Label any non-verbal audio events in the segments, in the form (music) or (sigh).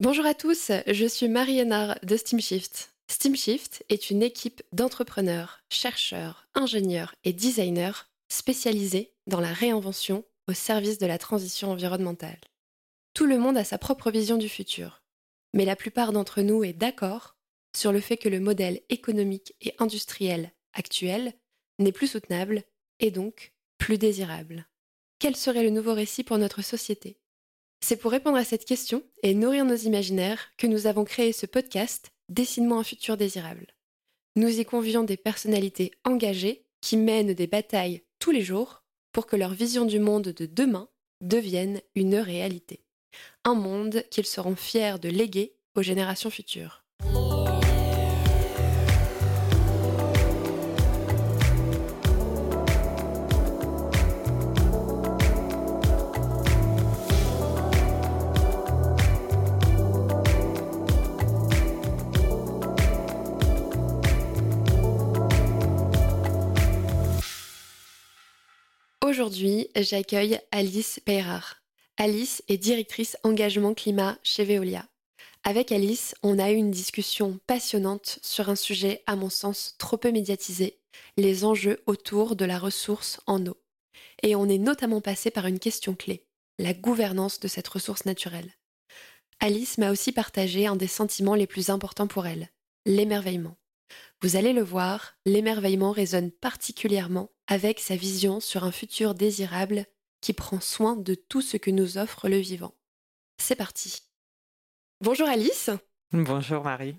Bonjour à tous, je suis Marie Hénard de SteamShift. SteamShift est une équipe d'entrepreneurs, chercheurs, ingénieurs et designers spécialisés dans la réinvention au service de la transition environnementale. Tout le monde a sa propre vision du futur, mais la plupart d'entre nous est d'accord sur le fait que le modèle économique et industriel actuel n'est plus soutenable et donc plus désirable. Quel serait le nouveau récit pour notre société? C'est pour répondre à cette question et nourrir nos imaginaires que nous avons créé ce podcast Dessine-moi un futur désirable. Nous y convions des personnalités engagées qui mènent des batailles tous les jours pour que leur vision du monde de demain devienne une réalité. Un monde qu'ils seront fiers de léguer aux générations futures. Aujourd'hui, j'accueille Alice Peyrard. Alice est directrice engagement climat chez Veolia. Avec Alice, on a eu une discussion passionnante sur un sujet à mon sens trop peu médiatisé, les enjeux autour de la ressource en eau. Et on est notamment passé par une question clé, la gouvernance de cette ressource naturelle. Alice m'a aussi partagé un des sentiments les plus importants pour elle, l'émerveillement. Vous allez le voir, l'émerveillement résonne particulièrement avec sa vision sur un futur désirable qui prend soin de tout ce que nous offre le vivant. C'est parti. Bonjour Alice. Bonjour Marie.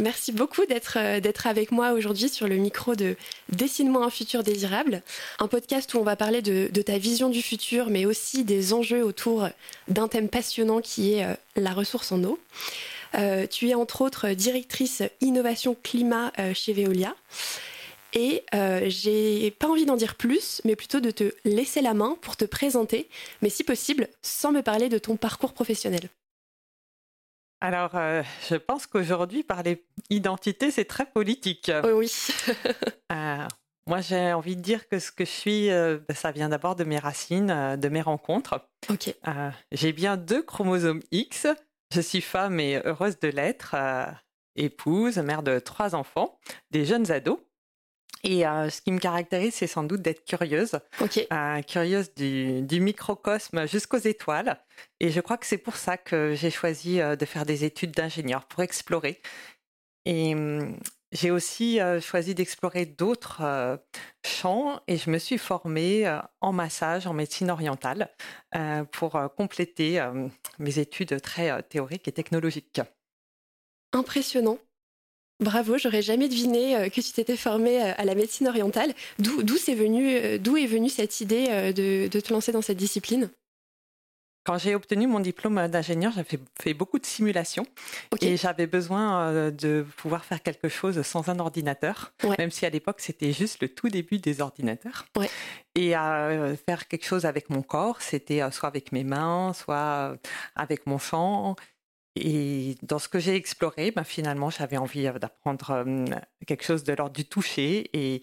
Merci beaucoup d'être euh, d'être avec moi aujourd'hui sur le micro de Dessine-moi un futur désirable, un podcast où on va parler de, de, ta vision du futur, mais aussi des enjeux autour d'un thème passionnant qui est euh, la ressource en eau. Euh, tu es entre autres directrice innovation climat chez Veolia. Et euh, j'ai pas envie d'en dire plus, mais plutôt de te laisser la main pour te présenter, mais si possible, sans me parler de ton parcours professionnel. Alors, je pense qu'aujourd'hui, parler identité, c'est très politique. oui. (laughs) moi, j'ai envie de dire que ce que je suis, ben, ça vient d'abord de mes racines, de mes rencontres. Ok. j'ai bien deux chromosomes X, je suis femme et heureuse de l'être, euh, épouse, mère de trois enfants, des jeunes ados. Et euh, ce qui me caractérise, c'est sans doute d'être curieuse, euh, curieuse du, microcosme jusqu'aux étoiles. Et je crois que c'est pour ça que j'ai choisi de faire des études d'ingénieur, pour explorer. Et hum, j'ai aussi choisi d'explorer d'autres champs et je me suis formée en massage, en médecine orientale, pour compléter mes études très théoriques et technologiques. Impressionnant. Bravo, j'aurais jamais deviné que tu t'étais formée à la médecine orientale. D'où venu, d'où est venue cette idée de, de te lancer dans cette discipline? Quand j'ai obtenu mon diplôme d'ingénieur, j'avais fait beaucoup de simulations et j'avais besoin euh, de pouvoir faire quelque chose sans un ordinateur, même si à l'époque c'était juste le tout début des ordinateurs. Et euh, faire quelque chose avec mon corps, c'était euh, soit avec mes mains, soit avec mon chant. Et dans ce que j'ai exploré, ben, finalement, j'avais envie d'apprendre quelque chose de l'ordre du toucher. Et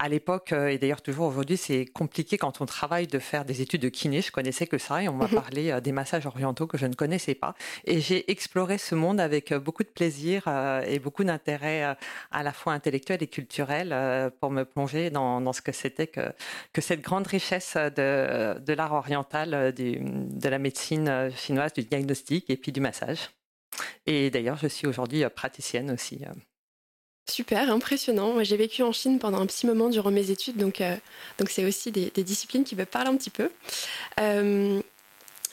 à l'époque, euh, et d'ailleurs toujours aujourd'hui, c'est compliqué quand on travaille de faire des études de kiné. Je connaissais que ça et on m'a mhm. parlé euh, des massages orientaux que je ne connaissais pas. Et j'ai exploré ce monde avec euh, beaucoup de plaisir et beaucoup d'intérêt à la fois intellectuel et culturel pour me plonger dans, ce que c'était que, que cette grande richesse de, de l'art oriental, de la médecine chinoise, du diagnostic et puis du massage. Et d'ailleurs, je suis aujourd'hui praticienne aussi. Super, impressionnant. j'ai vécu en Chine pendant un petit moment durant mes études, donc euh, donc c'est aussi des, disciplines qui me parlent un petit peu. Euh,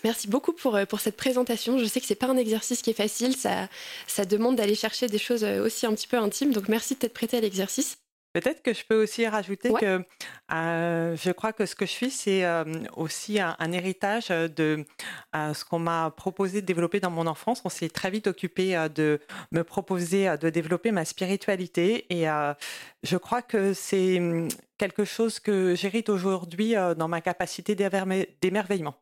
merci beaucoup pour, euh, pour cette présentation. Je sais que c'est pas un exercice qui est facile, ça, ça demande d'aller chercher des choses aussi un petit peu intimes, donc merci de t'être prêté à l'exercice. Peut-être que je peux aussi rajouter que euh, je crois que ce que je suis, c'est euh, aussi un, héritage de euh, ce qu'on m'a proposé de développer dans mon enfance. On s'est très vite occupé de me proposer de développer ma spiritualité et je crois que c'est hum, quelque chose que j'hérite aujourd'hui dans ma capacité d'émerveillement.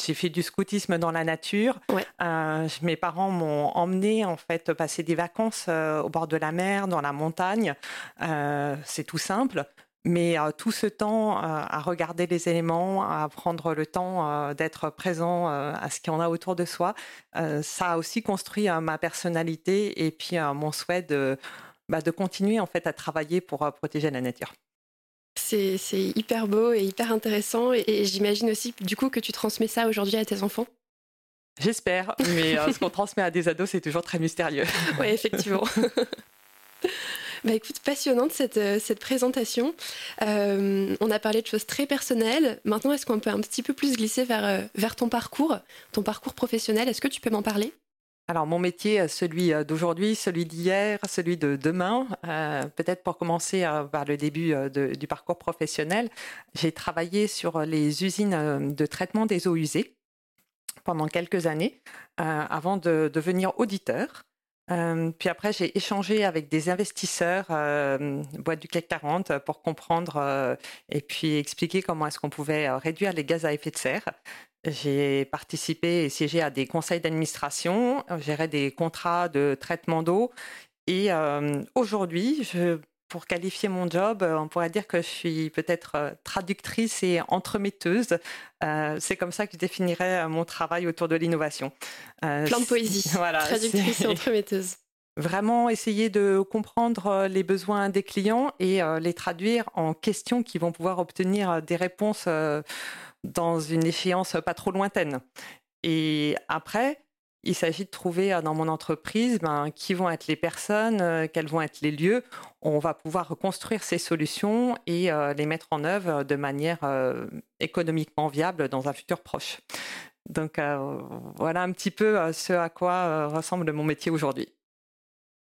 J'ai fait du scoutisme dans la nature. Euh, mes parents m'ont emmené en fait passer des vacances euh, au bord de la mer, dans la montagne. Euh, c'est tout simple. Mais tout ce temps à regarder les éléments, à prendre le temps d'être présent à ce qu'il y en a autour de soi, ça a aussi construit ma personnalité et puis mon souhait de, bah, de continuer en fait à travailler pour protéger la nature. C'est hyper beau et hyper intéressant et, j'imagine aussi du coup que tu transmets ça aujourd'hui à tes enfants. J'espère, (laughs) mais ce qu'on transmet à des ados, c'est toujours très mystérieux. (laughs) oui, effectivement. (laughs) Bah écoute, passionnante cette, euh, cette présentation. Euh, on a parlé de choses très personnelles. Maintenant, est-ce qu'on peut un petit peu plus glisser vers, euh, vers ton parcours, ton parcours professionnel? Est-ce que tu peux m'en parler? Alors mon métier, celui d'aujourd'hui, celui d'hier, celui de demain, peut-être pour commencer par le début du parcours professionnel, j'ai travaillé sur les usines de traitement des eaux usées pendant quelques années avant de devenir auditeur puis après, j'ai échangé avec des investisseurs, euh, boîte du CAC 40, pour comprendre et puis expliquer comment est-ce qu'on pouvait réduire les gaz à effet de serre. J'ai participé et siégé à des conseils d'administration, géré des contrats de traitement d'eau. Et aujourd'hui, je pour qualifier mon job, euh, on pourrait dire que je suis peut-être euh, traductrice et entremetteuse. Euh, c'est comme ça que je définirais mon travail autour de l'innovation. Plein de poésie. (laughs) Voilà, traductrice et entremetteuse. Vraiment essayer de comprendre les besoins des clients et les traduire en questions qui vont pouvoir obtenir des réponses dans une échéance pas trop lointaine. Et après, il s'agit de trouver dans mon entreprise ben, qui vont être les personnes, quels vont être les lieux. On va pouvoir reconstruire ces solutions et les mettre en œuvre de manière économiquement viable dans un futur proche. Donc voilà un petit peu ce à quoi ressemble mon métier aujourd'hui.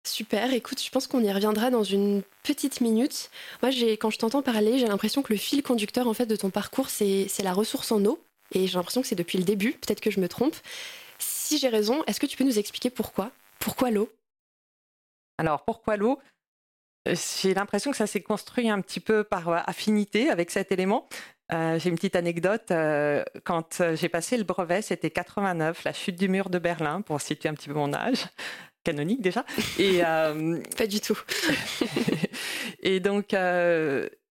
Super, écoute, je pense qu'on y reviendra dans une petite minute. Moi, quand je t'entends parler, j'ai l'impression que le fil conducteur en fait de ton parcours, c'est la ressource en eau. Et j'ai l'impression que c'est depuis le début, peut-être que je me trompe si j'ai raison, est-ce que tu peux nous expliquer pourquoi? Pourquoi l'eau? Alors, pourquoi l'eau? Euh, J'ai l'impression que ça s'est construit un petit peu par euh, affinité avec cet élément. Euh, j'ai une petite anecdote. quand j'ai passé le brevet, c'était 89, la chute du mur de Berlin, pour situer un petit peu mon âge canonique déjà. Et (laughs) pas du tout. (laughs) et donc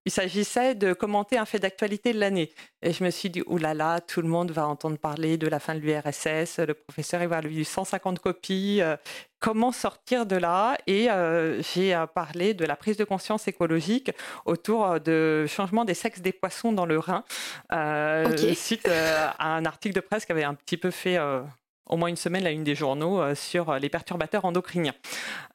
il s'agissait de commenter un fait d'actualité de l'année. Et je me suis dit, oulala, là là, tout le monde va entendre parler de la fin de l'URSS, le professeur il va lui 150 copies, euh, comment sortir de là? Et euh, j'ai euh, parlé de la prise de conscience écologique autour de changement des sexes des poissons dans le Rhin, suite à un article de presse qui avait un petit peu fait au moins une semaine la une des journaux euh, sur les perturbateurs endocriniens.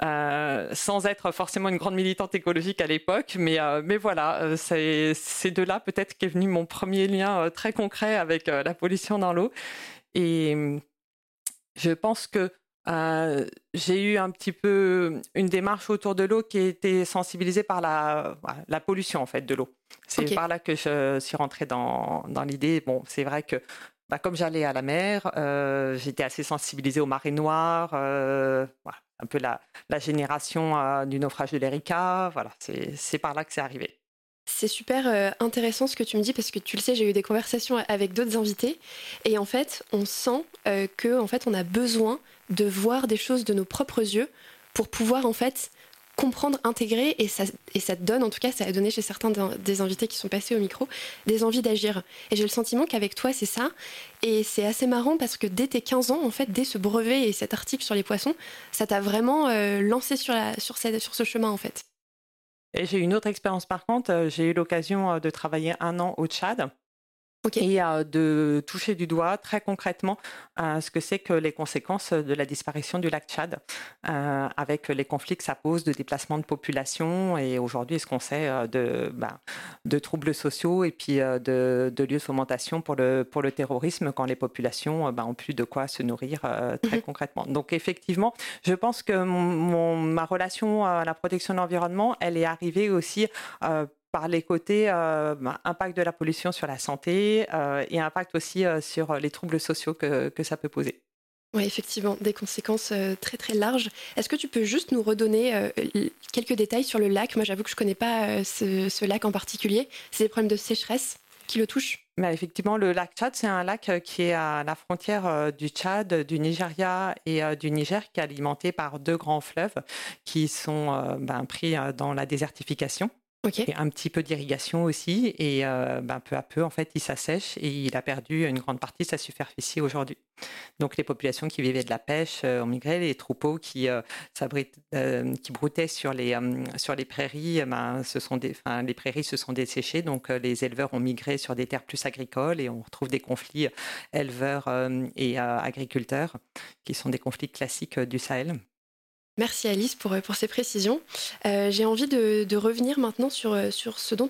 Euh, sans être forcément une grande militante écologique à l'époque, mais, euh, mais voilà, c'est de là peut-être qu'est venu mon premier lien très concret avec la pollution dans l'eau. Et je pense que j'ai eu un petit peu une démarche autour de l'eau qui était sensibilisée par la, la pollution en fait de l'eau. C'est par là que je suis rentrée dans, dans l'idée. Bon, c'est vrai que bah, comme j'allais à la mer, euh, j'étais assez sensibilisée aux marées noires, euh, un peu la, génération euh, du naufrage de l'Erika. Voilà, c'est par là que c'est arrivé. C'est super intéressant ce que tu me dis parce que tu le sais, j'ai eu des conversations avec d'autres invités et en fait, on sent que en fait, on a besoin de voir des choses de nos propres yeux pour pouvoir en fait comprendre, intégrer, et ça, et ça donne, en tout cas, ça a donné chez certains des invités qui sont passés au micro, des envies d'agir. Et j'ai le sentiment qu'avec toi, c'est ça. Et c'est assez marrant parce que dès tes 15 ans, en fait, dès ce brevet et cet article sur les poissons, ça t'a vraiment euh, lancé sur, la, sur, sur ce chemin, en fait. Et j'ai une autre expérience par contre, euh, j'ai eu l'occasion euh, de travailler un an au Tchad et de toucher du doigt très concrètement ce que c'est que les conséquences de la disparition du lac Tchad, euh, avec les conflits que ça pose de déplacement de population et aujourd'hui ce qu'on sait euh, de, ben, de troubles sociaux et puis euh, de, de lieux de fomentation pour le, pour le terrorisme quand les populations ben, ont plus de quoi se nourrir très mhm. concrètement. Donc effectivement, je pense que mon, ma relation à la protection de l'environnement, elle est arrivée aussi par les côtés euh, bah, impact de la pollution sur la santé euh, et impact aussi euh, sur les troubles sociaux que, que ça peut poser. Oui, effectivement, des conséquences très très larges. Est-ce que tu peux juste nous redonner quelques détails sur le lac? Moi, j'avoue que je ne connais pas ce, lac en particulier. C'est des problèmes de sécheresse qui le touchent? Mais Effectivement, le lac Tchad, c'est un lac qui est à la frontière du Tchad, du Nigeria et du Niger, qui est alimenté par deux grands fleuves qui sont ben, pris dans la désertification. Et un petit peu d'irrigation aussi. Et ben, peu à peu, en fait, il s'assèche et il a perdu une grande partie de sa superficie aujourd'hui. Donc les populations qui vivaient de la pêche ont migré, les troupeaux qui, qui broutaient sur les, sur les prairies, ben, ce sont des, les prairies se sont desséchées. Donc les éleveurs ont migré sur des terres plus agricoles et on retrouve des conflits éleveurs et agriculteurs qui sont des conflits classiques du Sahel. Merci Alice pour, pour ces précisions. Euh, j'ai envie de, revenir maintenant sur, sur ce dont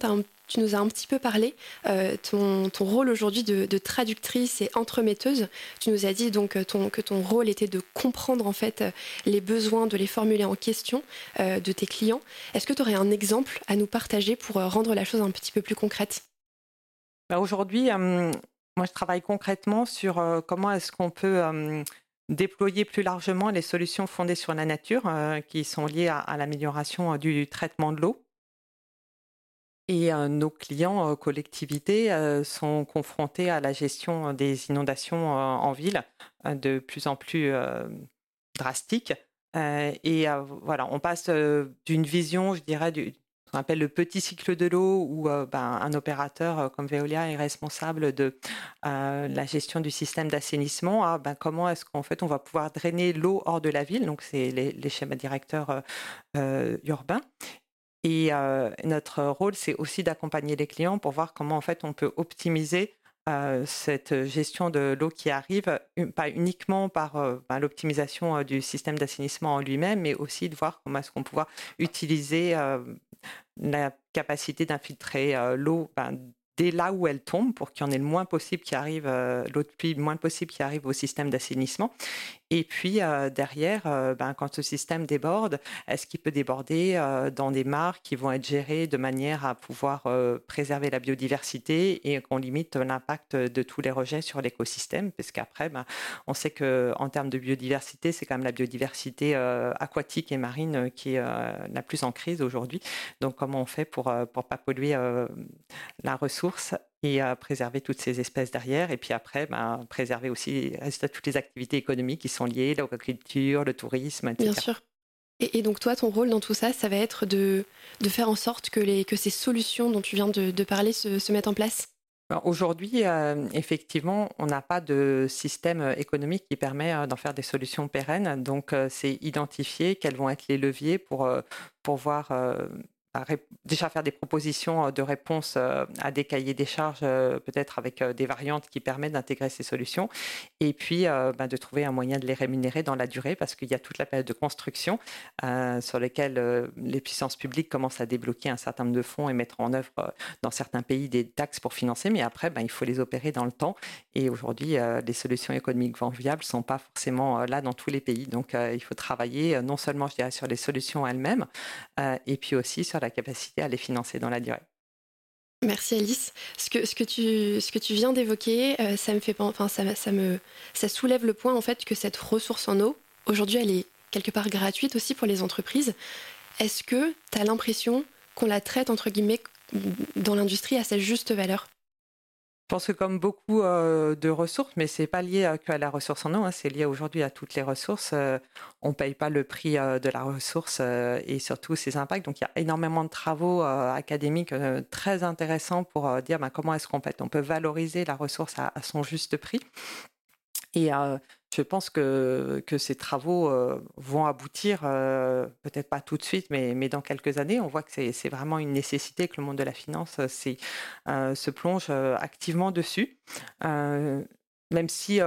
tu nous as un petit peu parlé, euh, ton, ton, rôle aujourd'hui de, traductrice et entremetteuse. Tu nous as dit donc que ton rôle était de comprendre en fait les besoins, de les formuler en question euh, de tes clients. Est-ce que tu aurais un exemple à nous partager pour rendre la chose un petit peu plus concrète? Bah, Aujourd'hui, moi je travaille concrètement sur comment est-ce qu'on peut déployer plus largement les solutions fondées sur la nature euh, qui sont liées à, l'amélioration euh, du traitement de l'eau. Et euh, nos clients collectivités sont confrontés à la gestion des inondations en ville de plus en plus drastiques. et voilà, on passe d'une vision, je dirais, qu'on appelle le petit cycle de l'eau, où euh, ben, un opérateur euh, comme Veolia est responsable de euh, la gestion du système d'assainissement. Ben, comment est-ce qu'en fait on va pouvoir drainer l'eau hors de la ville? Donc c'est les, schémas directeurs urbains. Et notre rôle, c'est aussi d'accompagner les clients pour voir comment en fait on peut optimiser cette gestion de l'eau qui arrive, pas uniquement par ben, l'optimisation du système d'assainissement en lui-même, mais aussi de voir comment est-ce qu'on peut utiliser la capacité d'infiltrer euh, l'eau ben, dès là où elle tombe pour qu'il y en ait le moins possible qui arrive, euh, l'eau de pluie le moins possible qui arrive au système d'assainissement. Et puis euh, derrière, euh, ben, quand ce système déborde, est-ce qu'il peut déborder euh, dans des mares qui vont être gérées de manière à pouvoir préserver la biodiversité et qu'on limite l'impact de tous les rejets sur l'écosystème? Parce qu'après, ben, on sait qu'en termes de biodiversité, c'est quand même la biodiversité aquatique et marine qui est la plus en crise aujourd'hui. Donc comment on fait pour ne pas polluer la ressource? Et à préserver toutes ces espèces derrière. Et puis après, ben, préserver aussi toutes les activités économiques qui sont liées, l'agriculture, le tourisme, etc. Bien sûr. Et, donc toi, ton rôle dans tout ça, ça va être de, de faire en sorte que, les, que ces solutions dont tu viens de, de parler se, se, mettent en place? Ben, Aujourd'hui, euh, effectivement, on n'a pas de système économique qui permet euh, d'en faire des solutions pérennes. Donc, euh, c'est identifier quels vont être les leviers pour, pour voir déjà faire des propositions euh, de réponse euh, à des cahiers des charges, euh, peut-être avec des variantes qui permettent d'intégrer ces solutions, et puis bah, de trouver un moyen de les rémunérer dans la durée, parce qu'il y a toute la période de construction sur laquelle les puissances publiques commencent à débloquer un certain nombre de fonds et mettre en œuvre dans certains pays des taxes pour financer, mais après, bah, il faut les opérer dans le temps. Et aujourd'hui, les solutions économiques viables ne sont pas forcément là dans tous les pays. Donc, il faut travailler non seulement, je dirais, sur les solutions elles-mêmes, et puis aussi sur la capacité à les financer dans la durée. Merci Alice. Ce que, tu, viens d'évoquer, euh, ça me fait ça, me soulève le point en fait que cette ressource en eau, aujourd'hui, elle est quelque part gratuite aussi pour les entreprises. Est-ce que tu as l'impression qu'on la traite entre guillemets dans l'industrie à sa juste valeur? Pense que comme beaucoup euh, de ressources, mais c'est pas lié qu'à la ressource en eau, hein, c'est lié aujourd'hui à toutes les ressources. Euh, on paye pas le prix euh, de la ressource et surtout ses impacts. Donc il y a énormément de travaux académiques très intéressants pour dire ben, comment est-ce qu'on peut, on valoriser la ressource à son juste prix. Et je pense que, ces travaux vont aboutir, peut-être pas tout de suite, mais, dans quelques années. On voit que c'est vraiment une nécessité que le monde de la finance se plonge activement dessus. même si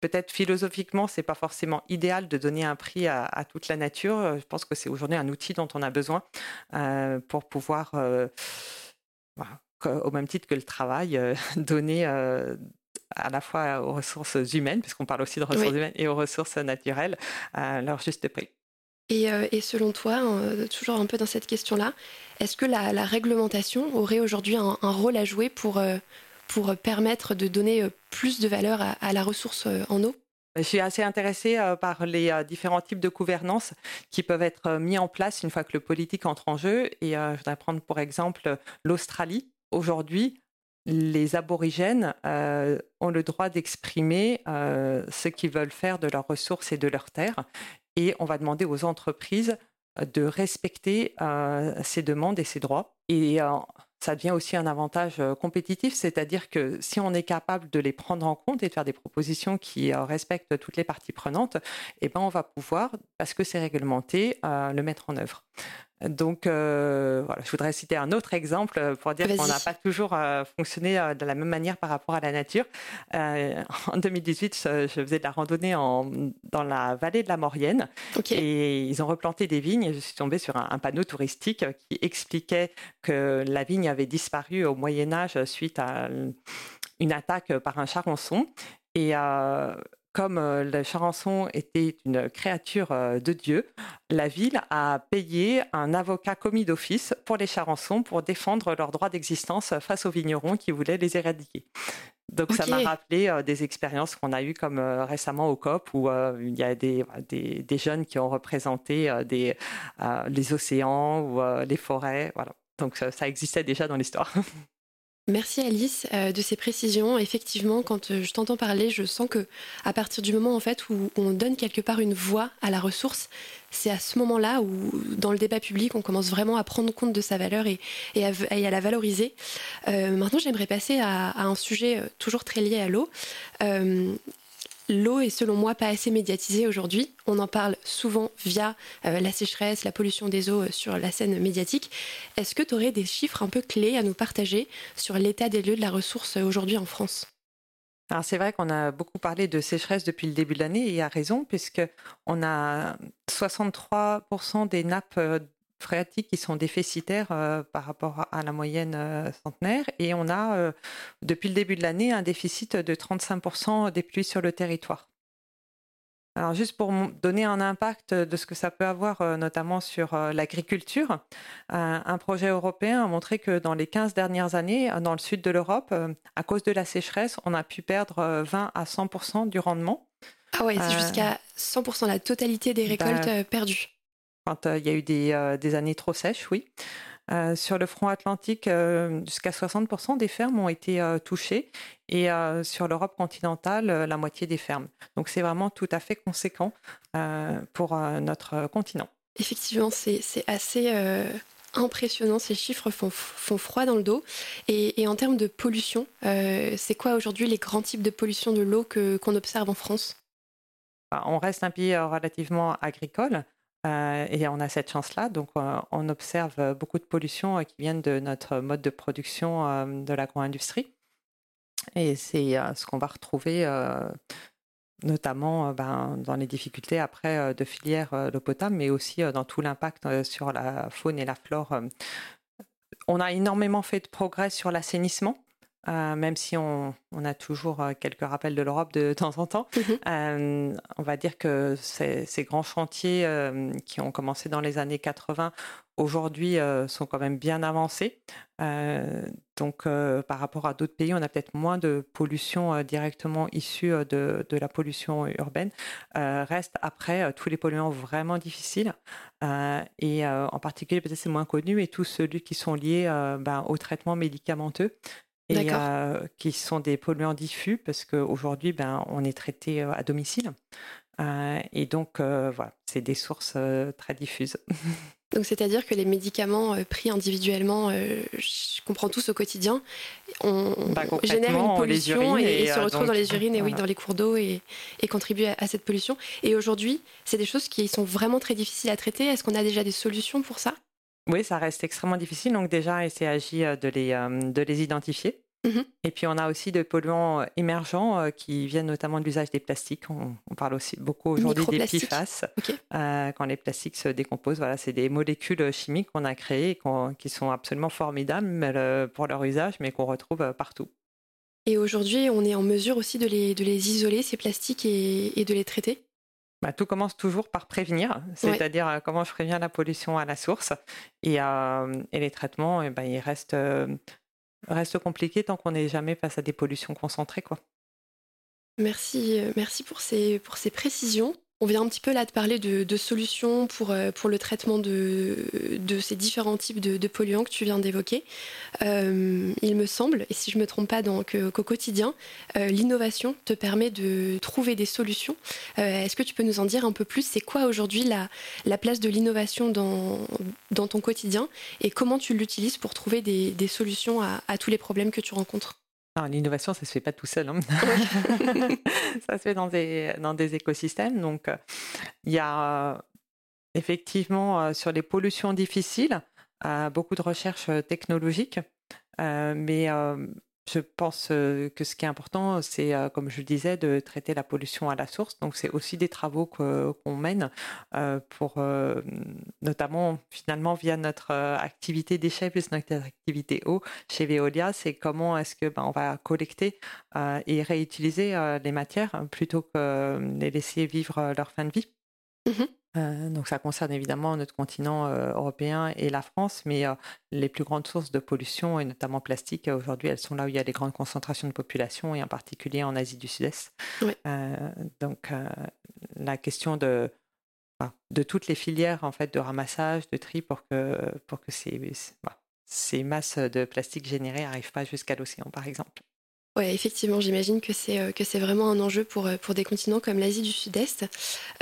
peut-être philosophiquement, c'est pas forcément idéal de donner un prix à, toute la nature. Je pense que c'est aujourd'hui un outil dont on a besoin pour pouvoir, au même titre que le travail, (laughs) donner à la fois aux ressources humaines, puisqu'on parle aussi de ressources humaines, et aux ressources naturelles, à leur juste prix. Et, euh, selon toi, euh, toujours un peu dans cette question-là, est-ce que la, réglementation aurait aujourd'hui un, rôle à jouer pour, euh, pour permettre de donner plus de valeur à, la ressource en eau? Je suis assez intéressée par les différents types de gouvernance qui peuvent être mis en place une fois que le politique entre en jeu. Et je voudrais prendre pour exemple l'Australie. Aujourd'hui, les aborigènes euh, ont le droit d'exprimer euh, ce qu'ils veulent faire de leurs ressources et de leurs terres. Et on va demander aux entreprises de respecter euh, ces demandes et ces droits. et ça devient aussi un avantage compétitif, c'est-à-dire que si on est capable de les prendre en compte et de faire des propositions qui respectent toutes les parties prenantes, eh ben on va pouvoir, parce que c'est réglementé, le mettre en œuvre. Donc, euh, voilà, je voudrais citer un autre exemple pour dire qu'on n'a pas toujours euh, fonctionné euh, de la même manière par rapport à la nature. (laughs) en 2018, je, faisais de la randonnée en, dans la vallée de la Maurienne et ils ont replanté des vignes et je suis tombée sur un, panneau touristique qui expliquait que la vigne avait disparu au Moyen Âge suite à une attaque par un charançon. Et comme euh, le charançon était une créature euh, de Dieu, la ville a payé un avocat commis d'office pour les charançons pour défendre leur droit d'existence face aux vignerons qui voulaient les éradiquer. Donc ça m'a rappelé euh, des expériences qu'on a eues comme récemment au COP où il y a des, des, jeunes qui ont représenté des, les océans ou les forêts. Voilà. Donc ça existait déjà dans l'histoire. (laughs) Merci Alice euh, de ces précisions. Effectivement, quand euh, je t'entends parler, je sens que à partir du moment en fait où on donne quelque part une voix à la ressource, c'est à ce moment-là où dans le débat public, on commence vraiment à prendre compte de sa valeur et, à, la valoriser. Euh, maintenant, j'aimerais passer à, à, un sujet toujours très lié à l'eau. L'eau est selon moi pas assez médiatisée aujourd'hui. On en parle souvent via euh, la sécheresse, la pollution des eaux euh, sur la scène médiatique. Est-ce que tu aurais des chiffres un peu clés à nous partager sur l'état des lieux de la ressource euh, aujourd'hui en France? Alors c'est vrai qu'on a beaucoup parlé de sécheresse depuis le début de l'année et à raison puisque on a 63% des nappes phréatiques qui sont déficitaires euh, par rapport à la moyenne euh, centenaire. Et on a, euh, depuis le début de l'année, un déficit de 35% des pluies sur le territoire. Alors juste pour donner un impact de ce que ça peut avoir notamment sur l'agriculture, un projet européen a montré que dans les 15 dernières années, dans le sud de l'Europe, à cause de la sécheresse, on a pu perdre 20 à 100% du rendement. Ah ouais, c'est jusqu'à 100% la totalité des récoltes bah, perdues quand euh, il y a eu des, euh, des, années trop sèches, oui. Euh, sur le front atlantique, jusqu'à 60% des fermes ont été touchées et sur l'Europe continentale, la moitié des fermes. Donc c'est vraiment tout à fait conséquent pour notre continent. Effectivement, c'est assez impressionnant. Ces chiffres font, font, froid dans le dos. Et, et en termes de pollution, c'est quoi aujourd'hui les grands types de pollution de l'eau qu'on observe en France? Bah, On reste un pays relativement agricole. Euh, et on a cette chance-là. Donc, euh, on observe beaucoup de pollutions euh, qui viennent de notre mode de production de l'agro-industrie. Et c'est ce qu'on va retrouver notamment ben, dans les difficultés après de filière l'eau potable, mais aussi dans tout l'impact sur la faune et la flore. On a énormément fait de progrès sur l'assainissement. Euh, même si on, a toujours euh, quelques rappels de l'Europe (laughs) de, temps en temps. Mhm. Euh, on va dire que ces, grands chantiers qui ont commencé dans les années 80 aujourd'hui sont quand même bien avancés. donc par rapport à d'autres pays, on a peut-être moins de pollution directement issue de, la pollution urbaine. reste après tous les polluants vraiment difficiles et en particulier peut-être c'est moins connu et tous ceux qui sont liés ben, au traitement médicamenteux et euh, qui sont des polluants diffus parce qu'aujourd'hui, ben, on est traité euh, à domicile. Euh, et donc, voilà, c'est des sources très diffuses. (laughs) Donc, c'est-à-dire que les médicaments pris individuellement, je comprends tous au quotidien, on, bah, génère une pollution et, se retrouve dans les urines et oui, dans les cours d'eau et, et contribue à, cette pollution. Et aujourd'hui, c'est des choses qui sont vraiment très difficiles à traiter. Est-ce qu'on a déjà des solutions pour ça? Oui, ça reste extrêmement difficile. Donc déjà, il s'agit euh, de les, euh, de les identifier. Mmh Et puis on a aussi des polluants euh, émergents qui viennent notamment de l'usage des plastiques. On, parle aussi beaucoup aujourd'hui des PFAS. quand les plastiques se décomposent, voilà, c'est des molécules chimiques qu'on a créées qui sont absolument formidables pour leur usage, mais qu'on retrouve partout. Et aujourd'hui, on est en mesure aussi de les, de les isoler, ces plastiques, et, et de les traiter? Bah, tout commence toujours par prévenir, c'est-à-dire euh, comment je préviens la pollution à la source. Et, euh, les traitements, et eh ben, ils restent, euh, restent compliqués tant qu'on n'est jamais face à des pollutions concentrées. Quoi. Merci, merci pour, ces, pour ces précisions. On vient un petit peu là de parler de, solutions pour, euh, pour le traitement de, ces différents types de, polluants que tu viens d'évoquer. Euh, il me semble, et si je ne me trompe pas, qu'au quotidien, euh, l'innovation te permet de trouver des solutions. Est-ce que tu peux nous en dire un peu plus? C'est quoi aujourd'hui la, la place de l'innovation dans, ton quotidien? Et comment tu l'utilises pour trouver des, solutions à tous les problèmes que tu rencontres? L'innovation, ça ne se fait pas tout seul. Hein. (laughs) ça se fait dans des, dans des écosystèmes. Donc, euh, il y a euh, effectivement euh, sur les pollutions difficiles beaucoup de recherches technologiques, mais je pense que ce qui est important, c'est, comme je le disais, de traiter la pollution à la source. Donc, c'est aussi des travaux qu'on mène pour, notamment, finalement, via notre activité déchets plus notre activité eau chez Veolia, c'est comment est-ce que ben, on va collecter et réutiliser les matières plutôt que les laisser vivre leur fin de vie. Mmh euh, donc ça concerne évidemment notre continent euh, européen et la France, mais euh, les plus grandes sources de pollution, et notamment plastique, aujourd'hui, elles sont là où il y a les grandes concentrations de population, et en particulier en Asie du Sud-Est. donc la question de, de toutes les filières en fait, de ramassage, de tri, pour que, pour que ces, ces masses de plastique générées n'arrivent pas jusqu'à l'océan, par exemple. Ouais, effectivement, j'imagine que c'est euh, que c'est vraiment un enjeu pour euh, pour des continents comme l'Asie du Sud-Est.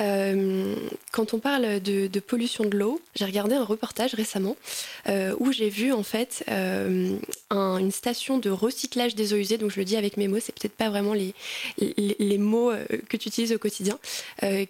Euh, quand on parle de pollution de l'eau, j'ai regardé un reportage récemment où j'ai vu en fait une station de recyclage des eaux usées. Donc je le dis avec mes mots, c'est peut-être pas vraiment les les, mots que tu utilises au quotidien,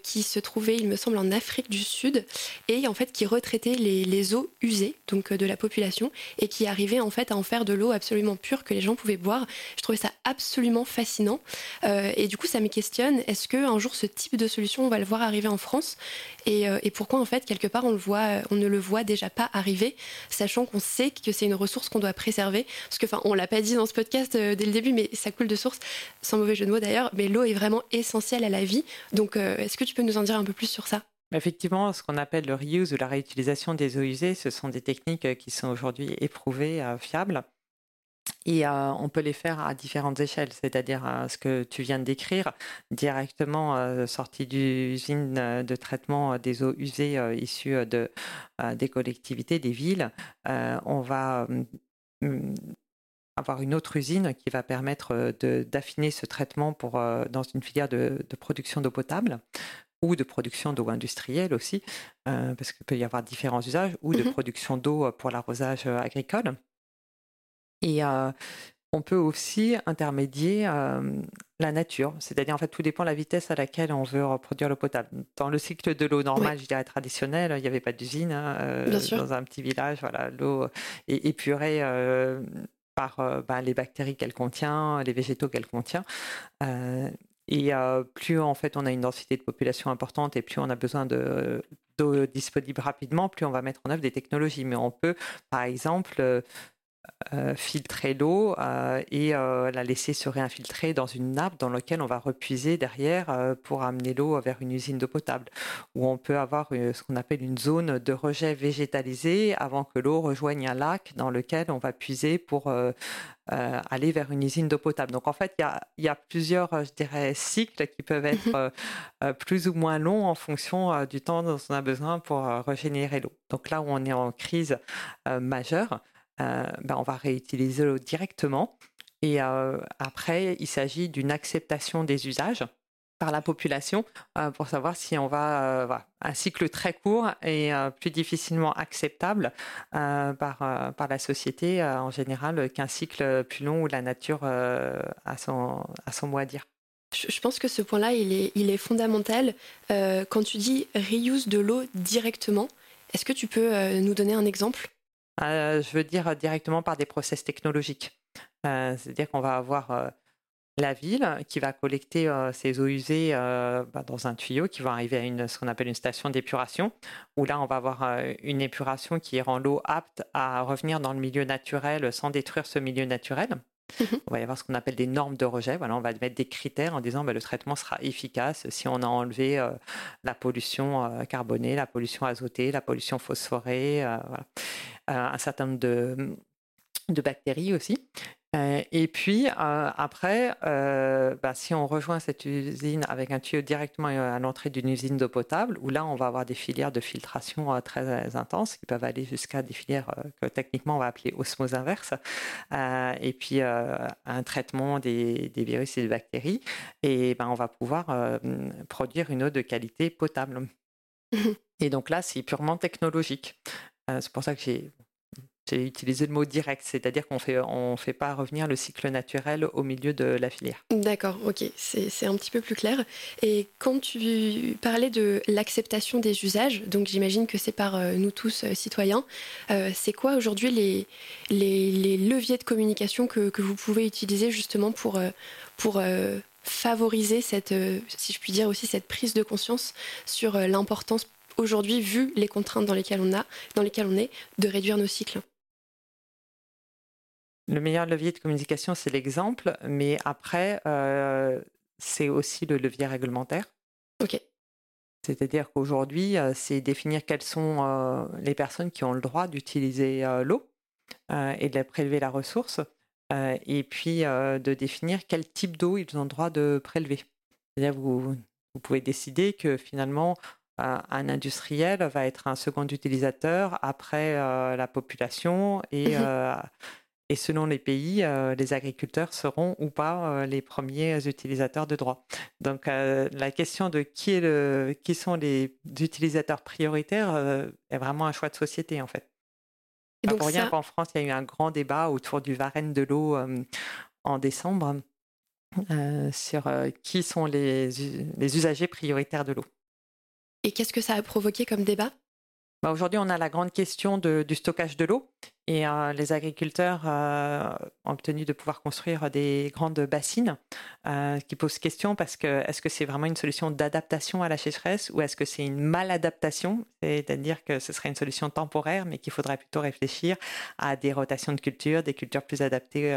qui se trouvait, il me semble, en Afrique du Sud et en fait qui retraitait les, eaux usées donc de la population et qui arrivait en fait à en faire de l'eau absolument pure que les gens pouvaient boire. Je trouvais ça absolument fascinant. Euh, et du coup, ça me questionne, est-ce qu'un jour ce type de solution, on va le voir arriver en France? Euh, et, pourquoi, en fait, quelque part, voit, on ne le voit déjà pas arriver, sachant qu'on sait que c'est une ressource qu'on doit préserver Parce que, enfin, on l'a pas dit dans ce podcast euh, dès le début, mais ça coule de source, sans mauvais jeu de mots d'ailleurs, mais l'eau est vraiment essentielle à la vie. Donc, est-ce que tu peux nous en dire un peu plus sur ça? Effectivement, ce qu'on appelle le reuse ou la réutilisation des eaux usées, ce sont des techniques qui sont aujourd'hui éprouvées, fiables. Et on peut les faire à différentes échelles, c'est-à-dire ce que tu viens de décrire, directement sorti d'usine de traitement des eaux usées issues de, des collectivités, des villes. on va mmh, avoir une autre usine qui va permettre d'affiner ce traitement pour, dans une filière de, production d'eau potable ou de production d'eau industrielle aussi, parce qu'il peut y avoir différents usages, ou de mmh production d'eau pour l'arrosage agricole. Et on peut aussi intermédier la nature, c'est-à-dire en fait tout dépend de la vitesse à laquelle on veut reproduire l'eau potable. Dans le cycle de l'eau normale, je dirais traditionnel, il n'y avait pas d'usine hein, dans un petit village, voilà, l'eau est épurée par bah, les bactéries qu'elle contient, les végétaux qu'elle contient. et plus en fait on a une densité de population importante et plus on a besoin d'eau disponible rapidement, plus on va mettre en œuvre des technologies. Mais on peut, par exemple, euh, filtrer l'eau euh, et euh, la laisser se réinfiltrer dans une nappe dans laquelle on va repuiser derrière pour amener l'eau vers une usine d'eau potable. Ou on peut avoir ce qu'on appelle une zone de rejet végétalisé avant que l'eau rejoigne un lac dans lequel on va puiser pour aller vers une usine d'eau potable. Donc en fait, il y a, plusieurs, je dirais, cycles qui peuvent être (laughs) plus ou moins longs en fonction du temps dont on a besoin pour régénérer l'eau. Donc là où on est en crise majeure, euh, ben, on va réutiliser l'eau directement. Et euh, après, il s'agit d'une acceptation des usages par la population euh, pour savoir si on va un cycle très court et plus difficilement acceptable par, par la société en général qu'un cycle plus long où la nature a, son, a son mot à dire. Je pense que ce point-là, il est, il est fondamental. quand tu dis reuse de l'eau directement, est-ce que tu peux nous donner un exemple? euh, je veux dire directement par des process technologiques. Euh, c'est-à-dire qu'on va avoir euh, la ville qui va collecter ses eaux usées bah, dans un tuyau qui va arriver à une, ce qu'on appelle une station d'épuration, où là on va avoir une épuration qui rend l'eau apte à revenir dans le milieu naturel sans détruire ce milieu naturel. Mhm. On va y avoir ce qu'on appelle des normes de rejet. Voilà, on va mettre des critères en disant que bah, le traitement sera efficace si on a enlevé la pollution carbonée, la pollution azotée, la pollution phosphorée. Euh, un certain nombre de, bactéries aussi. Euh, et puis euh, après, euh, bah, si on rejoint cette usine avec un tuyau directement à l'entrée d'une usine d'eau potable, où là on va avoir des filières de filtration très intenses qui peuvent aller jusqu'à des filières que techniquement on va appeler osmose inverse, et puis un traitement des, virus et des bactéries, et ben, on va pouvoir produire une eau de qualité potable. (laughs) Et donc là, c'est purement technologique. c'est pour ça que j'ai j'ai utilisé le mot direct, c'est-à-dire qu'on fait, on fait pas revenir le cycle naturel au milieu de la filière. D'accord, ok, c'est un petit peu plus clair. Et quand tu parlais de l'acceptation des usages, donc j'imagine que c'est par euh, nous tous euh, citoyens, euh, c'est quoi aujourd'hui les, leviers de communication que, vous pouvez utiliser justement pour, pour favoriser cette, si je puis dire aussi, cette prise de conscience sur l'importance aujourd'hui, vu les contraintes dans lesquelles on a, dans lesquelles on est, de réduire nos cycles? Le meilleur levier de communication, c'est l'exemple, mais après, euh, c'est aussi le levier réglementaire. OK. C'est-à-dire qu'aujourd'hui, euh, c'est définir quelles sont euh, les personnes qui ont le droit d'utiliser l'eau et de prélever la ressource, et puis de définir quel type d'eau ils ont le droit de prélever. C'est-à-dire vous, vous pouvez décider que finalement, un industriel va être un second utilisateur après la population et Et selon les pays, euh, les agriculteurs seront ou pas euh, les premiers utilisateurs de droits. Donc euh, la question de qui, est le, qui sont les utilisateurs prioritaires est vraiment un choix de société en fait. Et donc pour rien qu'en France, il y a eu un grand débat autour du Varenne de l'eau en décembre sur qui sont les, les usagers prioritaires de l'eau. Et qu'est-ce que ça a provoqué comme débat? Bah, Aujourd'hui, on a la grande question du stockage de l'eau et euh, les agriculteurs euh, ont obtenu de pouvoir construire des grandes bassines euh, qui posent question parce que est-ce que c'est vraiment une solution d'adaptation à la sécheresse ou est-ce que c'est une maladaptation, c'est-à-dire que ce serait une solution temporaire mais qu'il faudrait plutôt réfléchir à des rotations de cultures, des cultures plus adaptées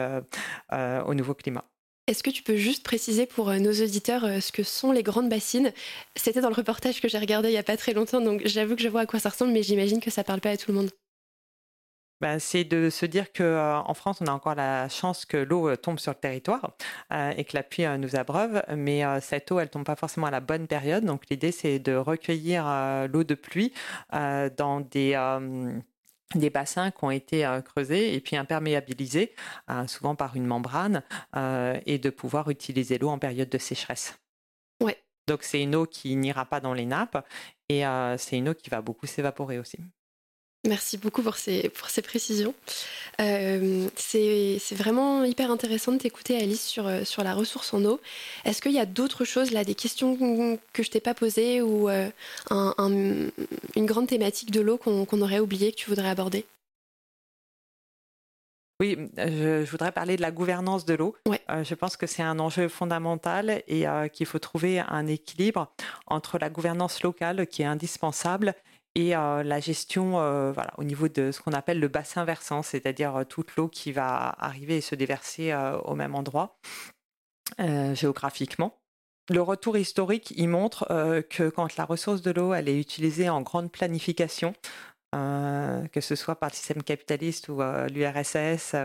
au nouveau climat. Est-ce que tu peux juste préciser pour nos auditeurs ce que sont les grandes bassines? C'était dans le reportage que j'ai regardé il n'y a pas très longtemps, donc j'avoue que je vois à quoi ça ressemble, mais j'imagine que ça ne parle pas à tout le monde. Ben, c'est de se dire qu'en euh, France, on a encore la chance que l'eau euh, tombe sur le territoire euh, et que la pluie nous abreuve, mais cette eau, elle tombe pas forcément à la bonne période. Donc l'idée, c'est de recueillir l'eau de pluie dans des des bassins qui ont été creusés et puis imperméabilisés, souvent par une membrane, et de pouvoir utiliser l'eau en période de sécheresse. Ouais. Donc c'est une eau qui n'ira pas dans les nappes et c'est une eau qui va beaucoup s'évaporer aussi. Merci beaucoup pour ces, pour ces précisions. Euh, c'est vraiment hyper intéressant de t'écouter, Alice, sur, euh, sur la ressource en eau. Est-ce qu'il y a d'autres choses, là, des questions que je t'ai pas posées ou euh, une grande thématique de l'eau qu'on aurait oublié, que tu voudrais aborder? Oui, je, voudrais parler de la gouvernance de l'eau. Ouais. je pense que c'est un enjeu fondamental et qu'il faut trouver un équilibre entre la gouvernance locale qui est indispensable et euh, la gestion euh, voilà, au niveau de ce qu'on appelle le bassin versant, c'est-à-dire euh, toute l'eau qui va arriver et se déverser au même endroit géographiquement. Le retour historique, il montre que quand la ressource de l'eau elle est utilisée en grande planification, que ce soit par le système capitaliste ou l'URSS,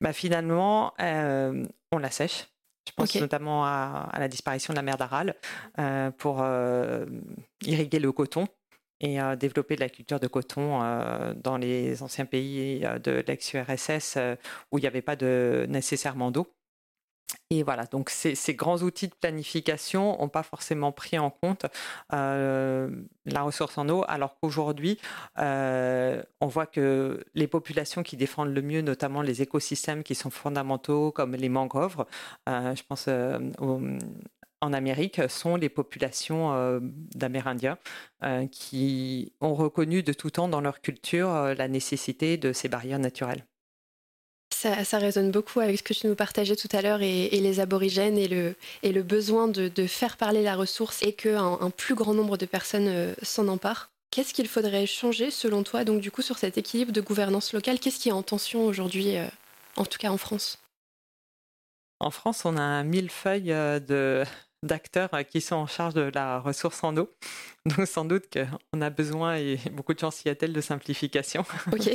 bah, finalement, on la sèche. Je pense notamment à, à, la disparition de la mer d'Aral pour irriguer le coton et développer de la culture de coton dans les anciens pays de l'ex-URSS où il n'y avait pas nécessairement d'eau. Et voilà, donc ces, grands outils de planification n'ont pas forcément pris en compte la ressource en eau, alors qu'aujourd'hui, on voit que les populations qui défendent le mieux, notamment les écosystèmes qui sont fondamentaux, comme les mangroves, je pense aux, en Amérique sont les populations euh, d'Amérindiens euh, qui ont reconnu de tout temps dans leur culture euh, la nécessité de ces barrières naturelles. Ça, résonne beaucoup avec ce que tu nous partageais tout à l'heure et, les aborigènes et le, et le besoin de, faire parler la ressource et qu'un un plus grand nombre de personnes s'en emparent. Qu'est-ce qu'il faudrait changer selon toi donc du coup sur cet équilibre de gouvernance locale? Qu'est-ce qui est en tension aujourd'hui, en tout cas en France? En France, on a un millefeuille de, d'acteurs euh, qui sont en charge de la ressource en eau. (laughs) Donc sans doute qu'on a besoin, et (laughs) beaucoup de gens s'y attellent, de simplification. (laughs) Ok.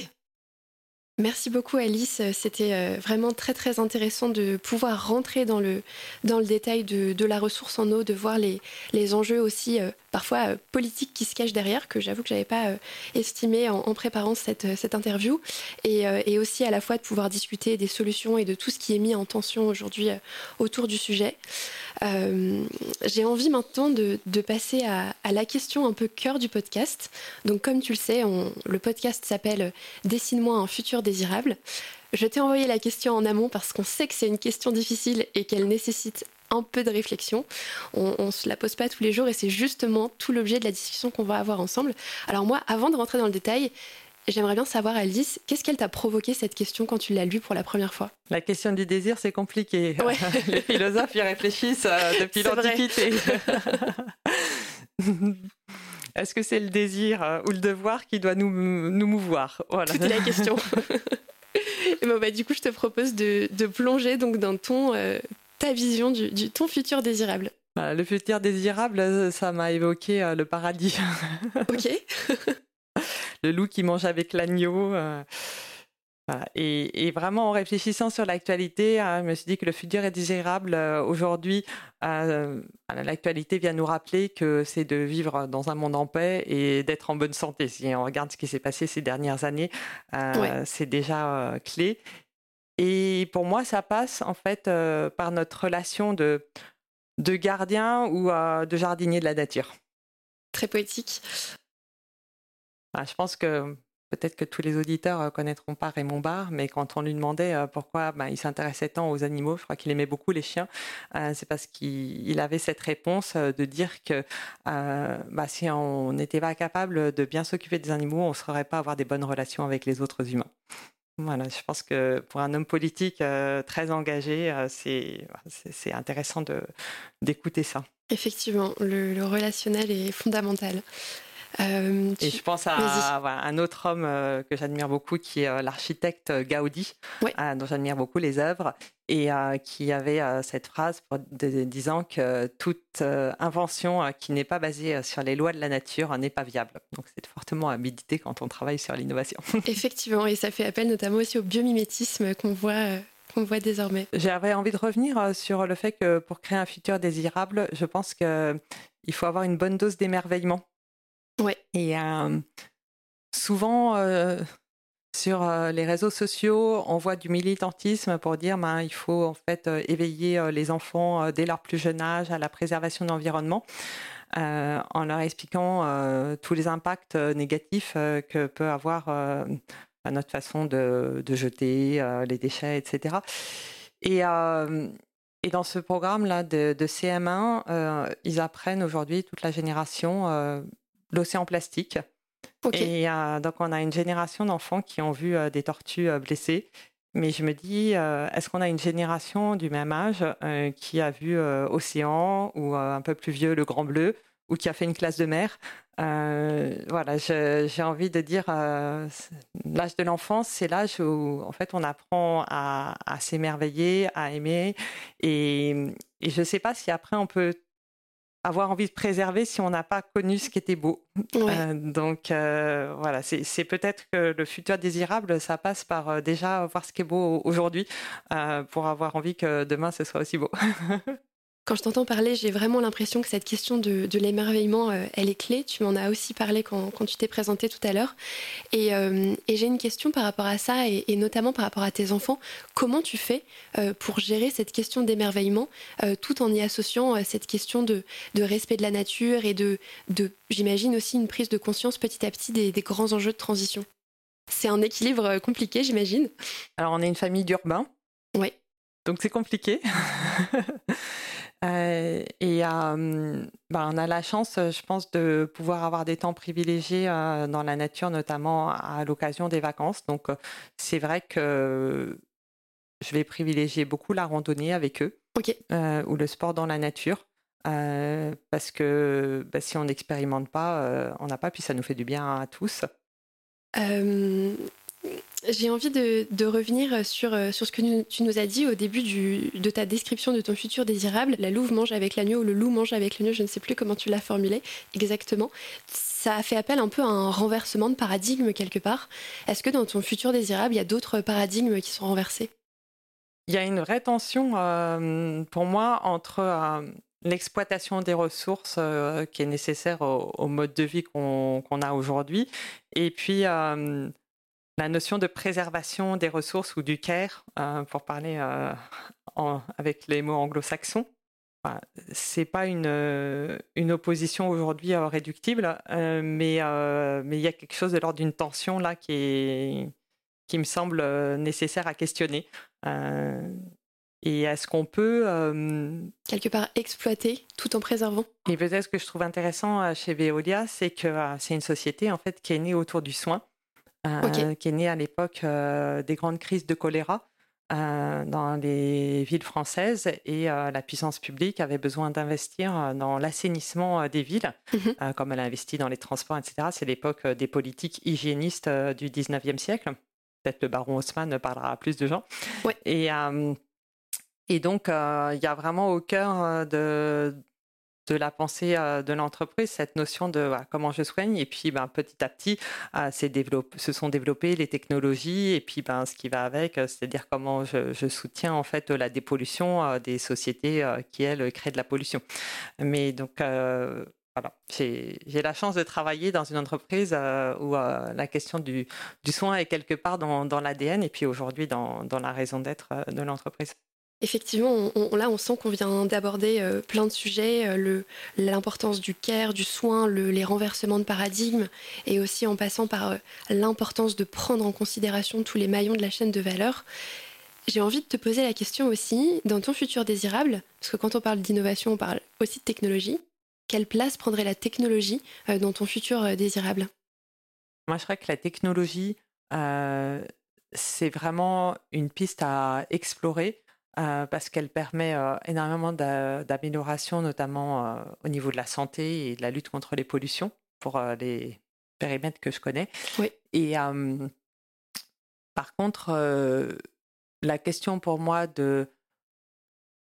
Merci beaucoup Alice, c'était euh, vraiment très très intéressant de pouvoir rentrer dans le, dans le détail de, la ressource en eau, de voir les, les enjeux aussi euh, parfois politiques qui se cachent derrière, que j'avoue que je n'avais pas estimé en, préparant cette, cette interview, et, et, aussi à la fois de pouvoir discuter des solutions et de tout ce qui est mis en tension aujourd'hui autour du sujet. J'ai envie maintenant de, passer à, la question un peu cœur du podcast. Donc comme tu le sais, le podcast s'appelle Dessine-moi un futur désirable. Je t'ai envoyé la question en amont parce qu'on sait que c'est une question difficile et qu'elle nécessite un peu de réflexion. On ne se la pose pas tous les jours et c'est justement tout l'objet de la discussion qu'on va avoir ensemble. Alors moi, avant de rentrer dans le détail, J'aimerais bien savoir, Alice, qu'est-ce qu'elle t'a provoqué cette question quand tu l'as lue pour la première fois? La question du désir, c'est compliqué. (laughs) Les philosophes y réfléchissent euh, (laughs) depuis l'Antiquité. (laughs) Est-ce que c'est le désir euh, ou le devoir qui doit nous, nous mouvoir? Voilà. C'était la question. Et bon, bah, du coup, je te propose de, de plonger donc dans ton, euh, ta vision du, du, ton futur désirable. Bah, le futur désirable, ça m'a évoqué le paradis. ok. Le loup qui mange avec l'agneau. Et, vraiment, en réfléchissant sur l'actualité, hein, je me suis dit que le futur est désirable. Euh, aujourd'hui, euh, l'actualité vient nous rappeler que c'est de vivre dans un monde en paix et d'être en bonne santé. Si on regarde ce qui s'est passé ces dernières années, euh, c'est déjà clé. Et pour moi, ça passe en fait par notre relation de, de gardien ou de jardinier de la nature. Très poétique. Ah, je pense que Peut-être que tous les auditeurs connaîtront pas Raymond Barre, mais quand on lui demandait pourquoi ben, il s'intéressait tant aux animaux, je crois qu'il aimait beaucoup les chiens, c'est parce qu'il avait cette réponse de dire que bah, si on n'était pas capable de bien s'occuper des animaux, on ne saurait pas avoir des bonnes relations avec les autres humains. Voilà, je pense que pour un homme politique très engagé, c'est intéressant d'écouter ça. Effectivement, le, relationnel est fondamental. Euh, et je pense à, un autre homme euh, que j'admire beaucoup, qui est euh, l'architecte Gaudi, dont j'admire beaucoup les œuvres, et qui avait cette phrase disant que toute invention qui n'est pas basée sur les lois de la nature n'est pas viable. Donc c'est fortement à méditer quand on travaille sur l'innovation. (laughs) Effectivement, et ça fait appel notamment aussi au biomimétisme qu'on voit qu'on voit désormais. J'avais envie de revenir sur le fait que pour créer un futur désirable, je pense qu'il faut avoir une bonne dose d'émerveillement Et souvent, sur les réseaux sociaux, on voit du militantisme pour dire ben, il faut en fait éveiller les enfants dès leur plus jeune âge à la préservation de l'environnement. en leur expliquant tous les impacts négatifs que peut avoir notre façon de, jeter les déchets, etc. Et, et dans ce programme-là de, de CM1, ils apprennent aujourd'hui toute la génération l'océan plastique. Et euh, donc, on a une génération d'enfants qui ont vu euh, des tortues euh, blessées. Mais je me dis, est-ce qu'on a une génération du même âge qui a vu Océan ou un peu plus vieux Le Grand Bleu ou qui a fait une classe de mer? Voilà, j'ai envie de dire, l'âge de l'enfance, c'est l'âge où en fait on apprend à, s'émerveiller, à aimer. Et, et je ne sais pas si après on peut avoir envie de préserver si on n'a pas connu ce qui était beau. Euh, donc euh, voilà, c'est peut-être que le futur désirable, ça passe par euh, déjà voir ce qui est beau aujourd'hui pour avoir envie que demain ce soit aussi beau. (laughs) Quand je t'entends parler, j'ai vraiment l'impression que cette question de, l'émerveillement, euh, elle est clé. Tu m'en as aussi parlé quand, tu t'es présenté tout à l'heure. Euh, et, j'ai une question par rapport à ça, et, notamment par rapport à tes enfants. Comment tu fais euh, pour gérer cette question d'émerveillement, tout en y associant cette question de, respect de la nature et de, j'imagine aussi, une prise de conscience petit à petit des, des grands enjeux de transition? C'est un équilibre compliqué, j'imagine. Alors, on est une famille d'urbains. Oui. Donc, c'est compliqué. (laughs) Euh, et euh, bah, on a la chance, je pense, de pouvoir avoir des temps privilégiés euh, dans la nature, notamment à l'occasion des vacances. Donc, c'est vrai que je vais privilégier beaucoup la randonnée avec eux ou le sport dans la nature. parce que bah, si on n'expérimente pas, on n'a pas, puis ça nous fait du bien à tous. J'ai envie de, revenir sur, sur ce que tu nous as dit au début de ta description de ton futur désirable. La louve mange avec l'agneau ou le loup mange avec l'agneau, je ne sais plus comment tu l'as formulé exactement. Ça a fait appel un peu à un renversement de paradigme quelque part. Est-ce que dans ton futur désirable, il y a d'autres paradigmes qui sont renversés? Il y a une vraie tension pour moi entre l'exploitation des ressources euh, qui est nécessaire au, mode de vie qu'on a aujourd'hui. Et puis, euh, la notion de préservation des ressources ou du care, euh, pour parler avec les mots anglo-saxons. c'est pas une, une opposition aujourd'hui réductible, mais mais il y a quelque chose de l'ordre d'une tension là qui est qui me semble nécessaire à questionner. Et est-ce qu'on peut... Quelque part exploiter tout en préservant? Et peut-être ce que je trouve intéressant chez Veolia, c'est que c'est une société en fait qui est née autour du soin, qui est née à l'époque des grandes crises de choléra. dans les villes françaises et la puissance publique avait besoin d'investir dans l'assainissement des villes, mmh comme elle a investi dans les transports, etc. C'est l'époque des politiques hygiénistes du 19e siècle. Peut-être le baron Haussmann parlera à plus de gens. Ouais. Et, et donc, il y a vraiment au cœur de, de la pensée de l'entreprise, cette notion de comment je soigne. Et puis, ben, petit à petit, se sont développées les technologies et puis ben, ce qui va avec, c'est-à-dire comment je, soutiens en fait la dépollution des sociétés qui, elles, créent de la pollution. Mais donc, voilà, j'ai la chance de travailler dans une entreprise où la question du, du, soin est quelque part dans, dans l'ADN et puis aujourd'hui dans, dans la raison d'être de l'entreprise. Effectivement, là, on sent qu'on vient d'aborder euh, plein de sujets, euh, l'importance du care, du soin, les renversements de paradigme, et aussi en passant par euh, l'importance de prendre en considération tous les maillons de la chaîne de valeur. J'ai envie de te poser la question aussi, dans ton futur désirable, parce que quand on parle d'innovation, on parle aussi de technologie, quelle place prendrait la technologie dans ton futur désirable? Moi, je crois que la technologie, c'est vraiment une piste à explorer euh, parce qu'elle permet euh, énormément d'améliorations, notamment euh, au niveau de la santé et de la lutte contre les pollutions, pour les périmètres que je connais. Oui. Et par contre, la question pour moi de,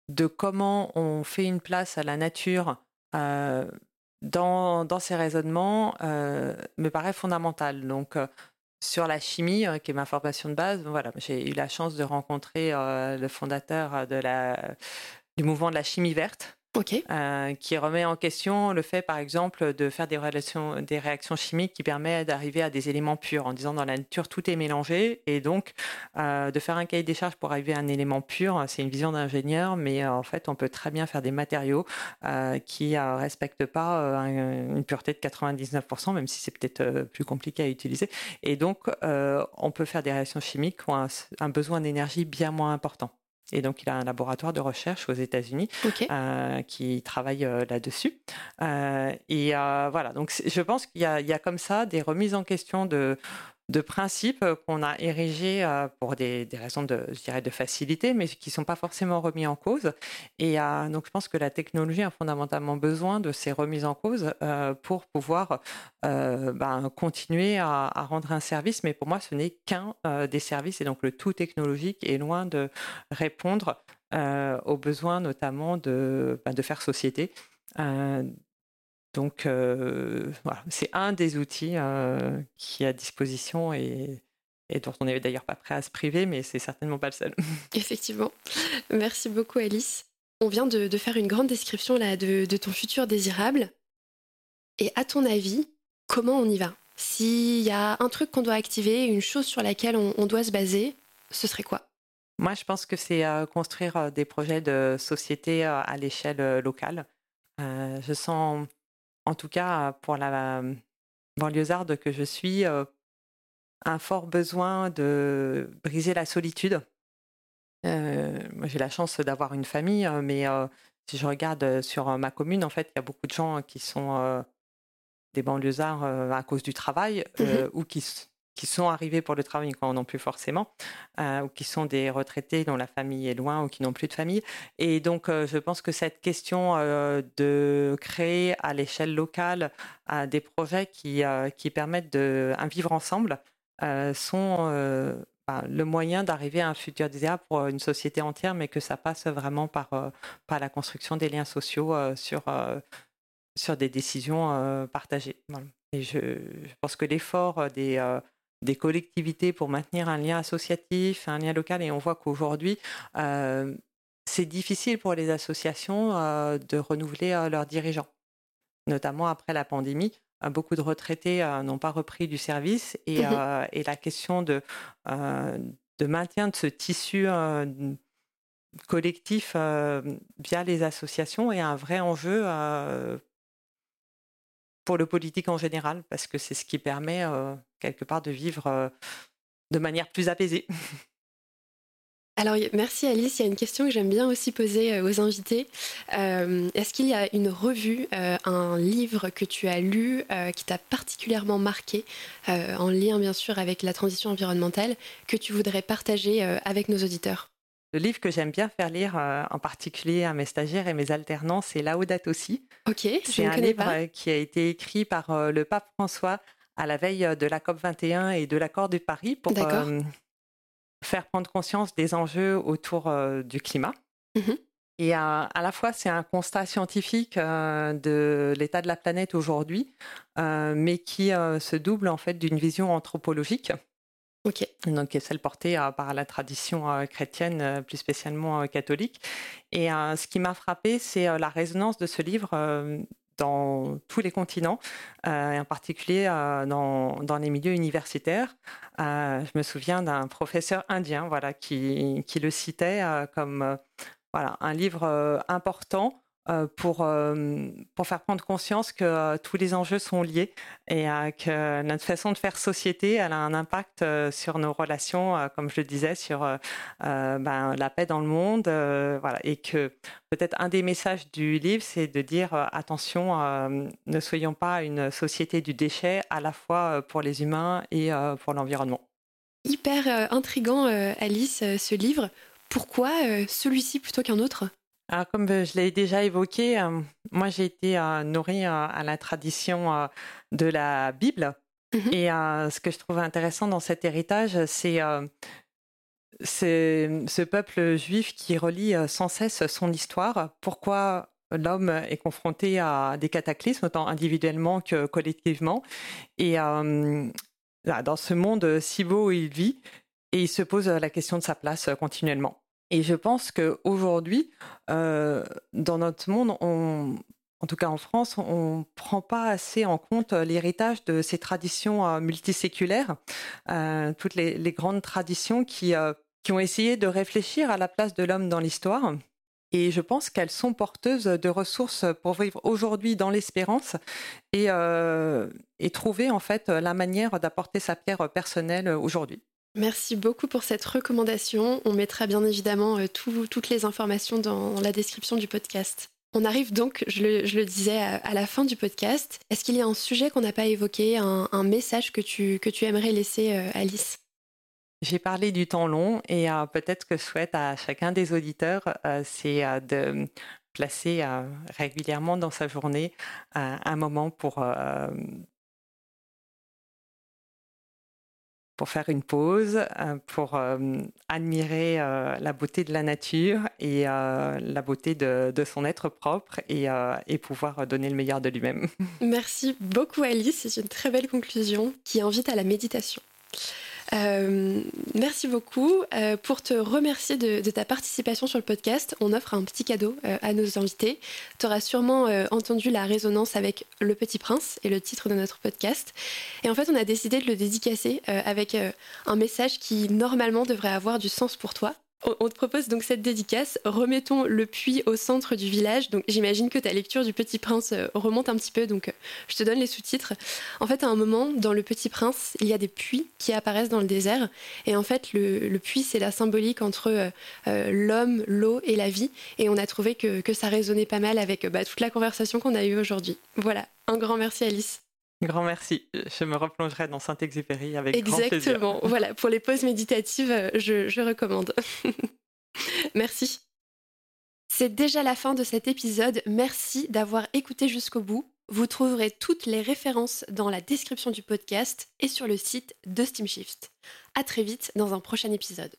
de comment on fait une place à la nature dans, dans ces raisonnements me paraît fondamentale. Donc, sur la chimie, euh, qui est ma formation de base, voilà, j'ai eu la chance de rencontrer euh, le fondateur euh, de la, du mouvement de la chimie verte, euh, qui remet en question le fait, par exemple, de faire des, réactions chimiques qui permettent d'arriver à des éléments purs, en disant dans la nature tout est mélangé, et donc euh, de faire un cahier des charges pour arriver à un élément pur, c'est une vision d'ingénieur, mais euh, en fait, on peut très bien faire des matériaux qui ne respectent pas une pureté de 99%, même si c'est peut-être plus compliqué à utiliser, et donc on peut faire des réactions chimiques qui ont un besoin d'énergie bien moins important. Et donc, il a un laboratoire de recherche aux États-Unis euh, qui travaille euh, là-dessus. Euh, et voilà, donc je pense qu'il y, a comme ça des remises en question de, de principes qu'on a érigés euh, pour des, raisons de, je dirais, de facilité, mais qui ne sont pas forcément remis en cause. Et euh, donc, je pense que la technologie a fondamentalement besoin de ces remises en cause euh, pour pouvoir ben, continuer à, rendre un service. Mais pour moi, ce n'est qu'un des services. Et donc, le tout technologique est loin de répondre aux besoins, notamment de, ben, de faire société. Donc, euh, voilà, c'est un des outils euh, qui est à disposition et, dont on n'est d'ailleurs pas prêt à se priver, mais c'est certainement pas le seul. (laughs) Effectivement. Merci beaucoup, Alice. On vient de, faire une grande description là, de, ton futur désirable. Et à ton avis, comment on y va? S'il y a un truc qu'on doit activer, une chose sur laquelle on, doit se baser, ce serait quoi? Moi, je pense que c'est euh, construire des projets de société à l'échelle locale. je sens en tout cas pour la banlieusarde que je suis, un fort besoin de briser la solitude. moi, j'ai la chance d'avoir une famille, mais si je regarde sur ma commune, en fait, il y a beaucoup de gens qui sont des banlieusards à cause du travail mmh ou qui qui sont arrivés pour le travail quand non plus forcément, euh, ou qui sont des retraités dont la famille est loin ou qui n'ont plus de famille. Et donc, euh, je pense que cette question euh, de créer à l'échelle locale des projets qui, qui permettent de un vivre ensemble, sont ben, le moyen d'arriver à un futur désirable pour une société entière, mais que ça passe vraiment par, par la construction des liens sociaux sur, sur des décisions partagées. Et je, pense que l'effort des, des collectivités pour maintenir un lien associatif, un lien local, et on voit qu'aujourd'hui, c'est difficile pour les associations de renouveler leurs dirigeants, notamment après la pandémie. Beaucoup de retraités n'ont pas repris du service. Et, mmh et la question de, de maintien de ce tissu collectif via les associations est un vrai enjeu pour le politique en général, parce que c'est ce qui permet quelque part de vivre de manière plus apaisée. (laughs) Alors merci Alice, il y a une question que j'aime bien aussi poser euh, aux invités. Euh, est-ce qu'il y a une revue, euh, un livre que tu as lu qui t'a particulièrement marqué, en lien bien sûr avec la transition environnementale, que tu voudrais partager avec nos auditeurs? Le livre que j'aime bien faire lire, en particulier à mes stagiaires et mes alternants, c'est Laudato Si. Ok, c'est un livre qui a été écrit par le pape François à la veille de la COP 21 et de l'accord de Paris pour faire prendre conscience des enjeux autour euh, du climat. Mmh et à, la fois, c'est un constat scientifique euh, de l'état de la planète aujourd'hui, euh, mais qui se double en fait d'une vision anthropologique. Donc, est celle portée par la tradition chrétienne, plus spécialement catholique. Et ce qui m'a frappé, c'est la résonance de ce livre dans tous les continents, euh, et en particulier euh, dans, les milieux universitaires. Euh, je me souviens d'un professeur indien voilà, qui, qui le citait comme voilà, un livre important euh, pour, euh, pour faire prendre conscience que euh, tous les enjeux sont liés et que notre façon de faire société, elle a un impact sur nos relations, comme je le disais, sur ben, la paix dans le monde. voilà, et que peut-être un des messages du livre, c'est de dire attention, ne soyons pas une société du déchet à la fois pour les humains et pour l'environnement. Hyper intrigant, Alice, ce livre. Pourquoi celui-ci plutôt qu'un autre? Alors, comme je l'ai déjà évoqué, euh, moi j'ai été euh, nourrie euh, à la tradition de la Bible. Mhm. Et ce que je trouve intéressant dans cet héritage, c'est ce peuple juif qui relie sans cesse son histoire. Pourquoi l'homme est confronté à des cataclysmes, autant individuellement que collectivement? Et dans ce monde si beau où il vit, et il se pose la question de sa place continuellement. Et je pense qu'aujourd'hui, euh, dans notre monde, on, en tout cas en France, on ne prend pas assez en compte l'héritage de ces traditions euh, multiséculaires, euh, toutes les, grandes traditions qui, qui ont essayé de réfléchir à la place de l'homme dans l'histoire. Et je pense qu'elles sont porteuses de ressources pour vivre aujourd'hui dans l'espérance et, et trouver en fait la manière d'apporter sa pierre personnelle aujourd'hui. Merci beaucoup pour cette recommandation. On mettra bien évidemment euh, toutes les informations dans la description du podcast. On arrive donc, je le, disais, à, la fin du podcast. Est-ce qu'il y a un sujet qu'on n'a pas évoqué, un, message que tu, aimerais laisser, euh, Alice? J'ai parlé du temps long et euh, peut-être que je souhaite à chacun des auditeurs, c'est de placer régulièrement dans sa journée un moment pour pour faire une pause, euh, pour euh, admirer euh, la beauté de la nature et la beauté de, son être propre et, et, pouvoir donner le meilleur de lui-même. Merci beaucoup Alice, c'est une très belle conclusion qui invite à la méditation. Euh, merci beaucoup. Euh, pour te remercier de, ta participation sur le podcast, on offre un petit cadeau euh, à nos invités. Tu auras sûrement entendu la résonance avec Le Petit Prince et le titre de notre podcast. Et en fait, on a décidé de le dédicacer avec un message qui normalement devrait avoir du sens pour toi. On te propose donc cette dédicace. Remettons le puits au centre du village. Donc j'imagine que ta lecture du Petit Prince euh, remonte un petit peu, donc euh, je te donne les sous-titres. En fait, à un moment, dans le Petit Prince, il y a des puits qui apparaissent dans le désert. Et en fait, le, puits, c'est la symbolique entre euh, l'homme, l'eau et la vie. Et on a trouvé que, ça résonnait pas mal avec bah, toute la conversation qu'on a eue aujourd'hui. Voilà, un grand merci Alice. Grand merci. Je me replongerai dans Saint-Exupéry avec Exactement. grand plaisir. Exactement. Voilà, pour les pauses méditatives, euh, je, recommande. (laughs) merci. C'est déjà la fin de cet épisode. Merci d'avoir écouté jusqu'au bout. Vous trouverez toutes les références dans la description du podcast et sur le site de SteamShift. À très vite dans un prochain épisode.